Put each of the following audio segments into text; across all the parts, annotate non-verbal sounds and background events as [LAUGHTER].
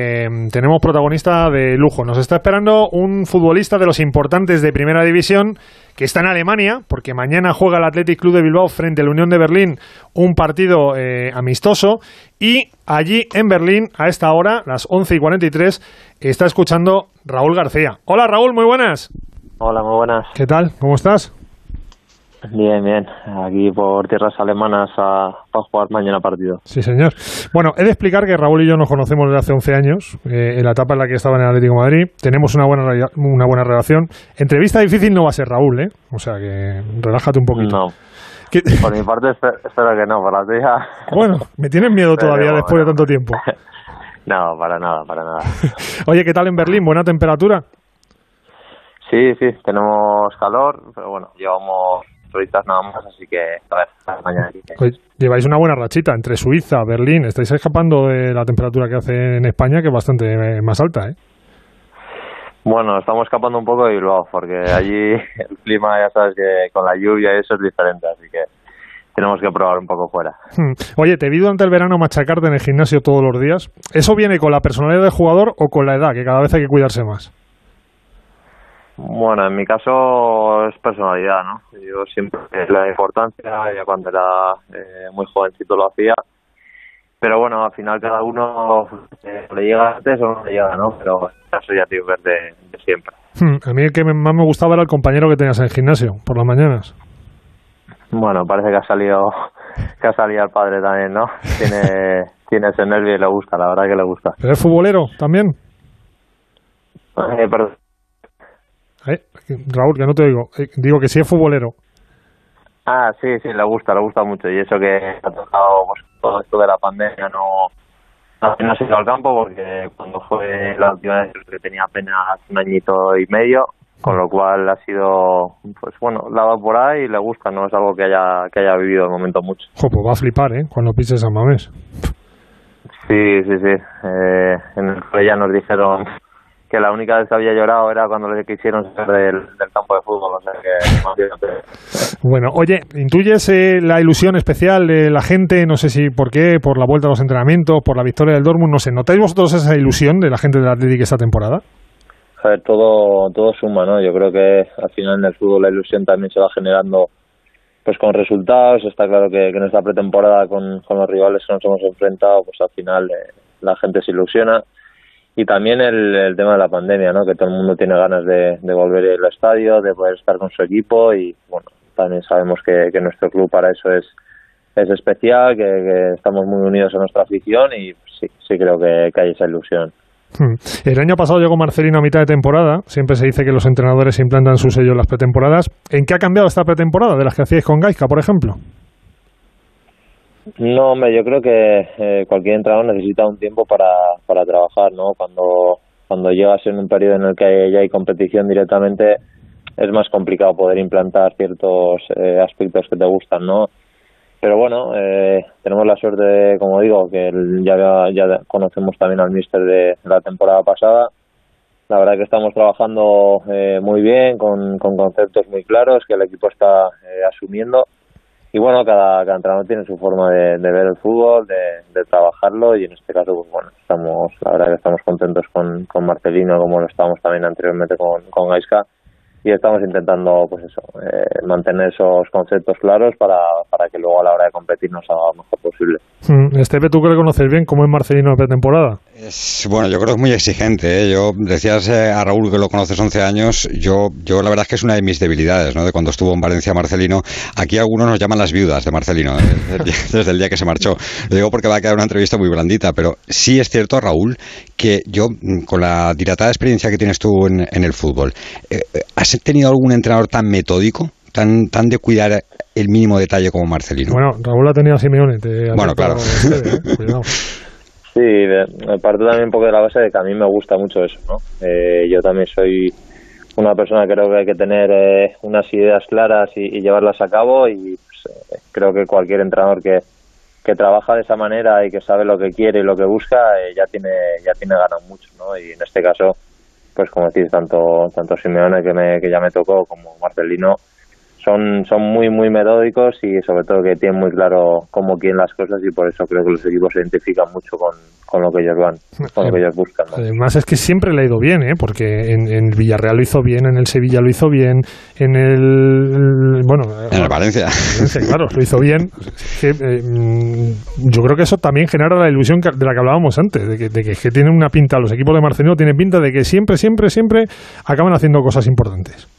Em, tenemos protagonista de lujo. Nos está esperando un futbolista de los importantes de Primera División que está en Alemania, porque mañana juega el Athletic Club de Bilbao frente a la Unión de Berlín un partido eh, amistoso y allí en Berlín a esta hora, las 11 y 43, está escuchando Raúl García. Hola Raúl, muy buenas. Hola, muy buenas. ¿Qué tal? ¿Cómo estás? Bien, bien. Aquí por tierras alemanas a, jugar mañana partido. Sí, señor. Bueno, he de explicar que Raúl y yo nos conocemos desde hace 11 años, eh, en la etapa en la que estaba en el Atlético de Madrid. Tenemos una buena, una buena relación. Entrevista difícil no va a ser Raúl, ¿eh? O sea que relájate un poquito. No. Por mi parte espero que no, por la tuya. Bueno, me tienes miedo todavía después de tanto tiempo. [LAUGHS] no, para nada, para nada. [LAUGHS] Oye, ¿qué tal en Berlín? ¿Buena temperatura? Sí, sí, tenemos calor, pero bueno, llevamos turistas nada más, así que a ver, mañana. Pues lleváis una buena rachita entre Suiza, Berlín, estáis escapando de la temperatura que hace en España, que es bastante eh, más alta, ¿eh? Bueno, estamos escapando un poco de Bilbao, porque allí [LAUGHS] el clima, ya sabes que con la lluvia y eso es diferente, así que tenemos que probar un poco fuera. Hmm. Oye, te vi durante el verano machacarte en el gimnasio todos los días. ¿Eso viene con la personalidad del jugador o con la edad, que cada vez hay que cuidarse más? Bueno, en mi caso es personalidad, ¿no? Yo siempre la importancia, ya cuando era eh, muy jovencito lo hacía, pero bueno, al final cada uno eh, le llega antes o no le llega, ¿no? Pero eso ya tiene que de, siempre. Hmm, a mí el que más me gustaba era el compañero que tenías en el gimnasio, por las mañanas. Bueno, parece que ha salido [LAUGHS] que ha salido el padre también, ¿no? Tiene, [LAUGHS] tiene ese nervio y le gusta, la verdad que le gusta. ¿Pero es futbolero también? Eh, perdón. Eh, Raúl, que no te digo. Eh, digo que sí es futbolero. Ah, sí, sí, le gusta, le gusta mucho. Y eso que ha tocado pues, todo esto de la pandemia, no, no, ha ido al campo porque cuando fue la última vez que tenía apenas un añito y medio, con lo cual ha sido, pues bueno, dado por ahí y le gusta, no es algo que haya que haya vivido de momento mucho. pues va a flipar, ¿eh? Cuando pises a Mamés. Sí, sí, sí. Eh, en el ya nos dijeron que la única vez que había llorado era cuando le quisieron sacar del, campo de fútbol. O sea que, bueno, oye, ¿intuyes eh, la ilusión especial de la gente? No sé si por qué, por la vuelta a los entrenamientos, por la victoria del Dortmund, no sé. ¿Notáis vosotros esa ilusión de la gente del Atlético esta temporada? A ver, todo, todo suma, ¿no? Yo creo que al final en el fútbol la ilusión también se va generando pues con resultados. Está claro que, en esta pretemporada con, con, los rivales que nos hemos enfrentado, pues al final eh, la gente se ilusiona y también el, tema de la pandemia, ¿no? Que todo el mundo tiene ganas de, volver al estadio, de poder estar con su equipo y, bueno, también sabemos que, nuestro club para eso es, es especial, que, estamos muy unidos a nuestra afición y sí, sí creo que, hay esa ilusión. Hmm. El año pasado llegó Marcelino a mitad de temporada. Siempre se dice que los entrenadores implantan su sello en las pretemporadas. ¿En qué ha cambiado esta pretemporada de las que hacíais con Gaisca, por ejemplo? No, hombre, yo creo que eh, cualquier entrenador necesita un tiempo para, para trabajar, ¿no? Cuando, cuando llegas en un periodo en el que ya hay competición directamente, es más complicado poder implantar ciertos eh, aspectos que te gustan, ¿no? Pero bueno, eh, tenemos la suerte, como digo, que ya, ya conocemos también al míster de la temporada pasada. La verdad que estamos trabajando muy bien, con, con conceptos muy claros que el equipo está asumiendo y bueno, cada, entrenador tiene su forma de, ver el fútbol, de, trabajarlo y en este caso, pues bueno, estamos, la verdad que estamos contentos con, con Marcelino como lo estábamos también anteriormente con, con y estamos intentando pues eso eh, mantener esos conceptos claros para, para que luego a la hora de competir nos haga lo mejor posible. Mm, Estepe, tú que le conoces bien, ¿cómo es Marcelino de pretemporada? Es, bueno, yo creo que es muy exigente. ¿eh? Yo decías eh, a Raúl que lo conoces 11 años. Yo, yo la verdad es que es una de mis debilidades, ¿no? De cuando estuvo en Valencia Marcelino. Aquí algunos nos llaman las viudas de Marcelino, ¿eh? [LAUGHS] desde el día que se marchó. Lo digo porque va a quedar una entrevista muy blandita, pero sí es cierto, Raúl, que yo, mm, con la dilatada experiencia que tienes tú en, en el fútbol, ¿has tenido algún entrenador tan metódico? Tan, tan de cuidar el mínimo detalle como Marcelino. Bueno, Raúl ha tenido a Simeone. bueno, claro. [LAUGHS] Sí, me parto también un poco de la base de que a mí me gusta mucho eso, ¿no? Eh, yo también soy una persona que creo que hay que tener eh, unas ideas claras y, llevarlas a cabo y pues, eh, creo que cualquier entrenador que, que trabaja de esa manera y que sabe lo que quiere y lo que busca ya tiene ya tiene ganado mucho, ¿no? Y en este caso, pues como decís, tanto tanto Simeone que, me, que ya me tocó como Marcelino son, son muy, muy metódicos y sobre todo que tienen muy claro cómo quieren las cosas y por eso creo que los equipos se identifican mucho con, con lo que ellos van, con lo que ellos buscan. Además es que siempre le ha ido bien, ¿eh? porque en, en, Villarreal lo hizo bien, en el Sevilla lo hizo bien, en el... bueno... En el Valencia. claro, lo hizo bien. Eh, mm, yo creo que eso también genera la ilusión de la que hablábamos antes, de que, de que, que tienen una pinta, los equipos de Marcelino tienen pinta de que siempre, siempre, siempre acaban haciendo cosas importantes.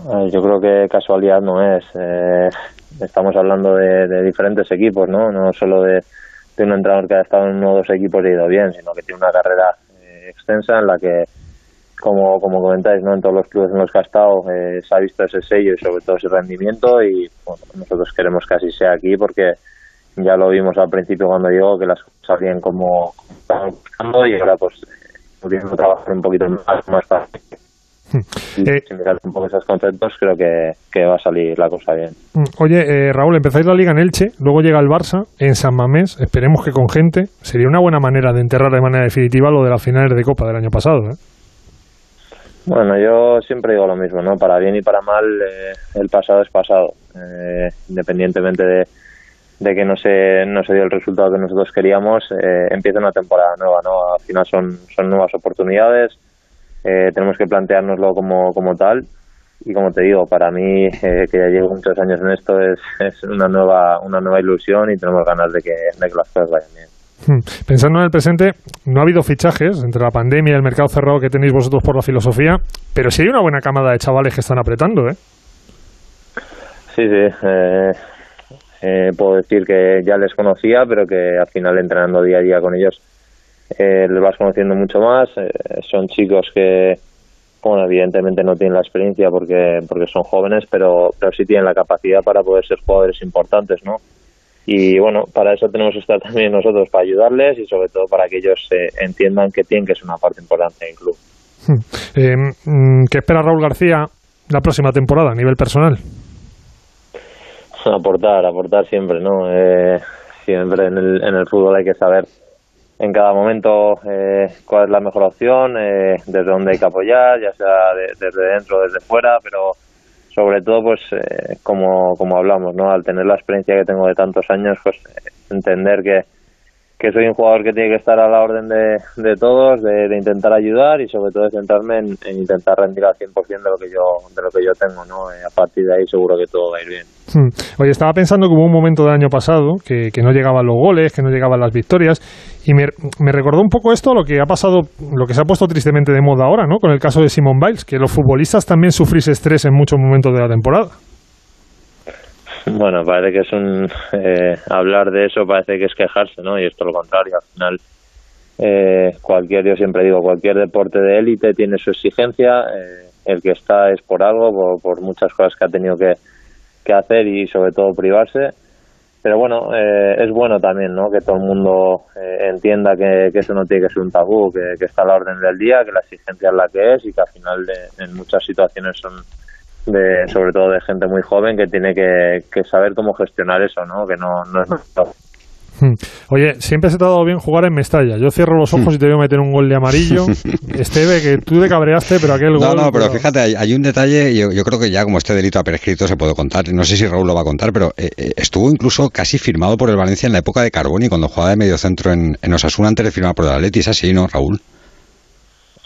Eh, yo creo que casualidad no es. Eh, estamos hablando de, diferentes equipos, ¿no? No solo de, un entrenador que ha estado en uno o dos equipos y ha ido bien, sino que tiene una carrera eh, extensa en la que, como, como comentáis, ¿no? En todos los clubes en los que ha estado se ha visto ese sello y sobre todo ese rendimiento y nosotros queremos que así sea aquí porque ya lo vimos al principio cuando llegó que las cosas salían como estaban buscando y ahora pues pudiendo trabajar un poquito más, más fácil eh, si miras un poco esos conceptos, creo que, va a salir la cosa bien. Mm, oye, eh, Raúl, empezáis la liga en Elche, luego llega el Barça en San Mamés, esperemos que con gente. Sería una buena manera de enterrar de manera definitiva lo de las finales de Copa del año pasado. ¿eh? Bueno, yo siempre digo lo mismo, ¿no? Para bien y para mal, el pasado es pasado. independientemente de, de que no se, no se dio el resultado que nosotros queríamos, empieza una temporada nueva, ¿no? Al final son, son nuevas oportunidades eh, tenemos que planteárnoslo como, como tal y como te digo, para mí, eh, que ya llevo muchos años en esto, es, es, una nueva una nueva ilusión y tenemos ganas de que, de que las cosas vayan bien. Hmm. Pensando en el presente, no ha habido fichajes entre la pandemia y el mercado cerrado que tenéis vosotros por la filosofía, pero sí hay una buena camada de chavales que están apretando, ¿eh? Sí, sí. Eh, eh, puedo decir que ya les conocía, pero que al final entrenando día a día con ellos eh, les vas conociendo mucho más. Eh, son chicos que, bueno, evidentemente no tienen la experiencia porque, porque son jóvenes, pero, pero sí tienen la capacidad para poder ser jugadores importantes, ¿no? Y bueno, para eso tenemos que estar [LAUGHS] también nosotros, para ayudarles y sobre todo para que ellos entiendan que tienen que ser una parte importante del club. Hmm. Eh, mm, ¿Qué espera Raúl García la próxima temporada a nivel personal? [LAUGHS] Aportar, aportar siempre, ¿no? Eh, siempre en el, en el fútbol hay que saber en cada momento eh, cuál es la mejor opción, eh, desde dónde hay que apoyar, ya sea desde dentro o desde fuera, pero sobre todo, pues eh, como, como hablamos, ¿no? al tener la experiencia que tengo de tantos años, pues entender que, que soy un jugador que tiene que estar a la orden de, de todos, de, intentar ayudar y sobre todo de centrarme en, intentar rendir al 100% de lo que yo de lo que yo tengo, ¿no? a partir de ahí seguro que todo va a ir bien. Hmm. Oye, estaba pensando que hubo un momento del año pasado que, que no llegaban los goles, que no llegaban las victorias y me, recordó un poco esto lo que ha pasado, lo que se ha puesto tristemente de moda ahora, ¿no? Con el caso de Simon Biles, que los futbolistas también sufrís estrés en muchos momentos de la temporada. Bueno, parece que es un eh, hablar de eso parece que es quejarse, ¿no? Y esto lo contrario, al final eh, cualquier, yo siempre digo, cualquier deporte de élite tiene su exigencia, eh, el que está es por algo, por, por, muchas cosas que ha tenido que, que hacer y sobre todo privarse pero bueno, eh, es bueno también ¿no? que todo el mundo eh, entienda que, eso no tiene que ser un tabú, que, está a la orden del día, que la exigencia es la que es y que al final de, en muchas situaciones son de, sobre todo de gente muy joven que tiene que, saber cómo gestionar eso, ¿no? que no, no es Hmm. Oye, siempre se te ha dado bien jugar en Mestalla. Yo cierro los ojos y te a meter un gol de amarillo. [LAUGHS] Esteve, que tú te cabreaste, pero aquel gol. No, no, pero, fíjate, hay, un detalle, yo, yo, creo que ya como este delito ha prescrito se puede contar. No sé si Raúl lo va a contar, pero eh, eh, estuvo incluso casi firmado por el Valencia en la época de Carboni, cuando jugaba de medio centro en, en Osasuna antes de firmar por el Atleti. ¿Es así, no, Raúl?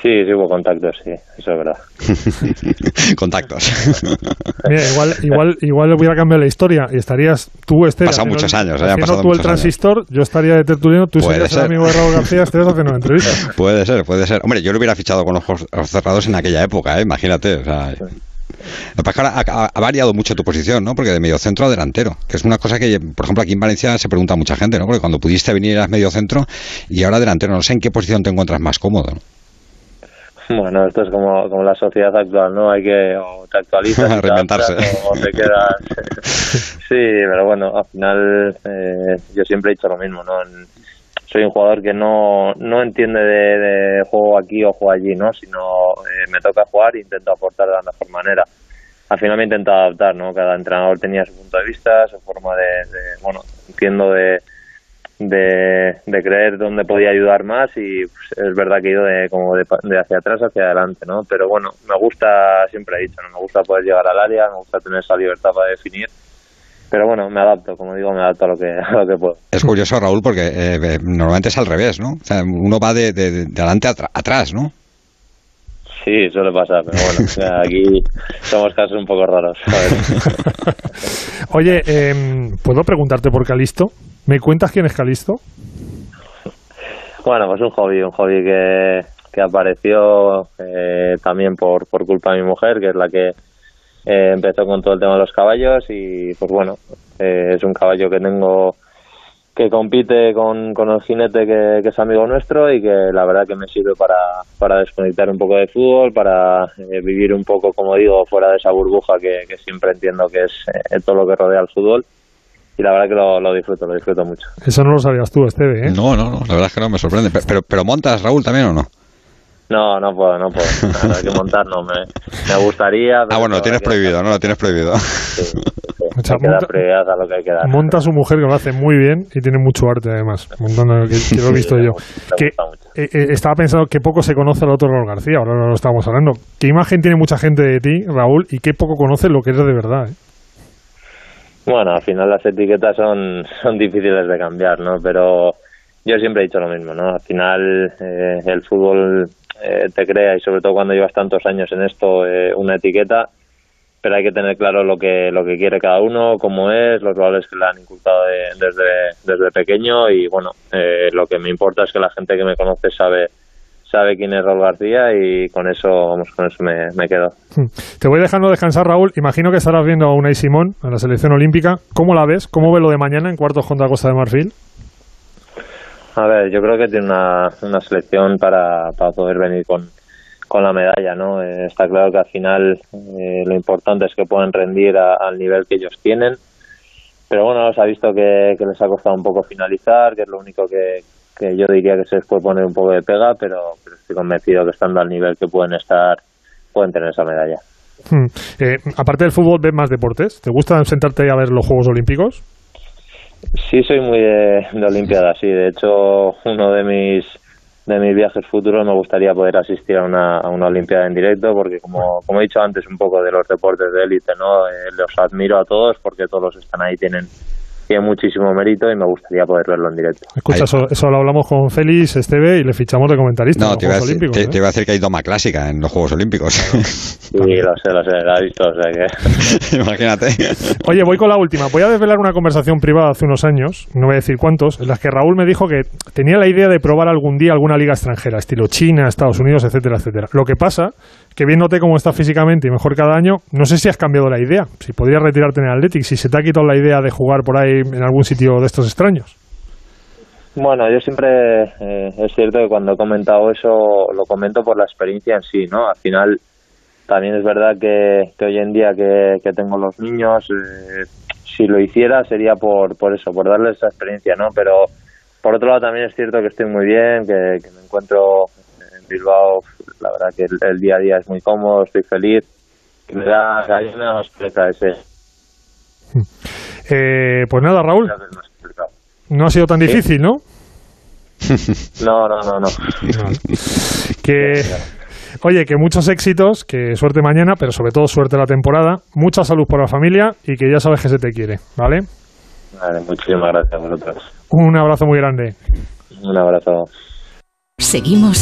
Sí, sí hubo contactos, sí, eso es verdad. [LAUGHS] contactos. [LAUGHS] Mira, igual, igual, igual hubiera cambiado la historia y estarías tú, Esther. Pasado muchos años, ¿eh? pasado tú el transistor, yo estaría de tertuliano, tú serías el amigo de Raúl García, Esther haciendo una entrevista. [LAUGHS] Puede ser, puede ser. Hombre, yo lo hubiera fichado con los ojos cerrados en aquella época, ¿eh? imagínate. O sea, Lo que pasa es que ha, ha, variado mucho tu posición, ¿no? Porque de medio centro a delantero, que es una cosa que, por ejemplo, aquí en Valencia se pregunta a mucha gente, ¿no? Porque cuando pudiste venir eras medio centro y ahora delantero, no sé en qué posición te encuentras más cómodo, ¿no? Bueno, esto es como, como la sociedad actual, ¿no? Hay que o te actualizas [LAUGHS] reinventarse o, te quedas. [LAUGHS] sí, pero bueno, al final eh, yo siempre he dicho lo mismo, ¿no? soy un jugador que no, no entiende de, juego aquí o juego allí, ¿no? Sino eh, me toca jugar e intento aportar de la mejor manera. Al final me he intentado adaptar, ¿no? Cada entrenador tenía su punto de vista, su forma de, de bueno, entiendo de de, de creer dónde podía ayudar más y pues, es verdad que he ido de, como de, de, hacia atrás hacia adelante, ¿no? Pero bueno, me gusta, siempre he dicho, ¿no? Me gusta poder llegar al área, me gusta tener esa libertad para definir pero bueno, me adapto, como digo, me adapto a lo que, [LAUGHS] a lo que puedo. Es curioso, Raúl, porque eh, normalmente es al revés, ¿no? O sea, uno va de, de, de adelante a atrás, ¿no? Sí, suele pasar, pero bueno, aquí [LAUGHS] somos casos un poco raros. [LAUGHS] Oye, eh, ¿puedo preguntarte por Calisto? ¿Me cuentas quién es Calisto? Bueno, pues un hobby, un hobby que, que apareció eh, también por, por culpa de mi mujer, que es la que eh, empezó con todo el tema de los caballos y pues bueno, eh, es un caballo que tengo que compite con, con el jinete que, es amigo nuestro y que la verdad que me sirve para, para desconectar un poco de fútbol, para eh, vivir un poco, como digo, fuera de esa burbuja que, siempre entiendo que es todo lo que rodea al fútbol. Y la verdad que lo, lo, disfruto, lo disfruto mucho. Eso no lo sabías tú, Esteve, ¿eh? No, no, no, la verdad es que no me sorprende. Pero, pero, pero montas, Raúl, también o no? No, no puedo, no puedo. No, hay que montar, no. Me, me gustaría. ah, bueno, lo tienes prohibido, que... ¿no? Lo tienes prohibido. Sí, sí. O sea, hay que monta, dar prioridad a lo que hay que dar. Monta a su mujer que lo hace muy bien y tiene mucho arte, además. Montando, que, que lo he visto sí, yo. Que, eh, eh, estaba pensando que poco se conoce al otro Raúl García, ahora no lo estábamos hablando. ¿Qué imagen tiene mucha gente de ti, Raúl, y qué poco conoce lo que eres de verdad? ¿eh? Bueno, al final las etiquetas son, [LAUGHS] son difíciles de cambiar, ¿no? Pero yo siempre he dicho lo mismo, ¿no? Al final eh, el fútbol eh, te crea y sobre todo cuando llevas tantos años en esto eh, una etiqueta pero hay que tener claro lo que lo que quiere cada uno cómo es los valores que le han inculcado de, desde desde pequeño y bueno eh, lo que me importa es que la gente que me conoce sabe sabe quién es Raúl García y con eso vamos con eso me, me quedo te voy dejando descansar Raúl imagino que estarás viendo a Unai Simón en la selección olímpica ¿cómo la ves? ¿cómo ve lo de mañana en cuartos contra Costa de Marfil? A ver, yo creo que tiene una, una selección para, para poder venir con, con la medalla, ¿no? Eh, está claro que al final eh, lo importante es que puedan rendir a, al nivel que ellos tienen, pero bueno, se ha visto que, que, les ha costado un poco finalizar, que es lo único que, que yo diría que se les puede poner un poco de pega, pero, pero estoy convencido que estando al nivel que pueden estar, pueden tener esa medalla. Hmm. Eh, aparte del fútbol, ¿ves más deportes? ¿Te gusta sentarte a ver los Juegos Olímpicos? Sí, soy muy de, de Olimpiadas, sí. De hecho, uno de mis de mis viajes futuros me gustaría poder asistir a una, a una Olimpiada en directo porque como, como he dicho antes un poco de los deportes de élite, ¿no? Eh, los admiro a todos porque todos están ahí tienen tiene muchísimo mérito y me gustaría poder verlo en directo. Escucha, eso, eso, lo hablamos con Félix Esteve y le fichamos de comentarista. No, te iba, decir, Olímpicos, te, ¿eh? te iba a decir que hay doma clásica en los Juegos Olímpicos. Sí, lo sé, lo sé, lo he visto, o sea que... [LAUGHS] Imagínate. Oye, voy con la última. Voy a desvelar una conversación privada hace unos años, no voy a decir cuántos, en las que Raúl me dijo que tenía la idea de probar algún día alguna liga extranjera, estilo China, Estados Unidos, etcétera, etcétera. Lo que pasa que viéndote cómo estás físicamente y mejor cada año, no sé si has cambiado la idea, si podrías retirarte en el Athletic, si se te ha quitado la idea de jugar por ahí en algún sitio de estos extraños. Bueno, yo siempre eh, es cierto que cuando he comentado eso lo comento por la experiencia en sí, ¿no? Al final también es verdad que, que hoy en día que, que tengo los niños, eh, si lo hiciera sería por, por eso, por darles esa experiencia, ¿no? Pero por otro lado también es cierto que estoy muy bien, que, que me encuentro en Bilbao, la verdad que el, el, día a día es muy cómodo, estoy feliz, que me da, que me da más presa ese. Eh, pues nada, Raúl. No ha sido tan difícil, [LAUGHS] ¿no? No, no, no, no. [LAUGHS] que, oye, que muchos éxitos, que suerte mañana, pero sobre todo suerte la temporada, mucha salud por la familia y que ya sabes que se te quiere, ¿vale? Vale, muchísimas gracias a vosotros. Un abrazo muy grande. Un abrazo. Seguimos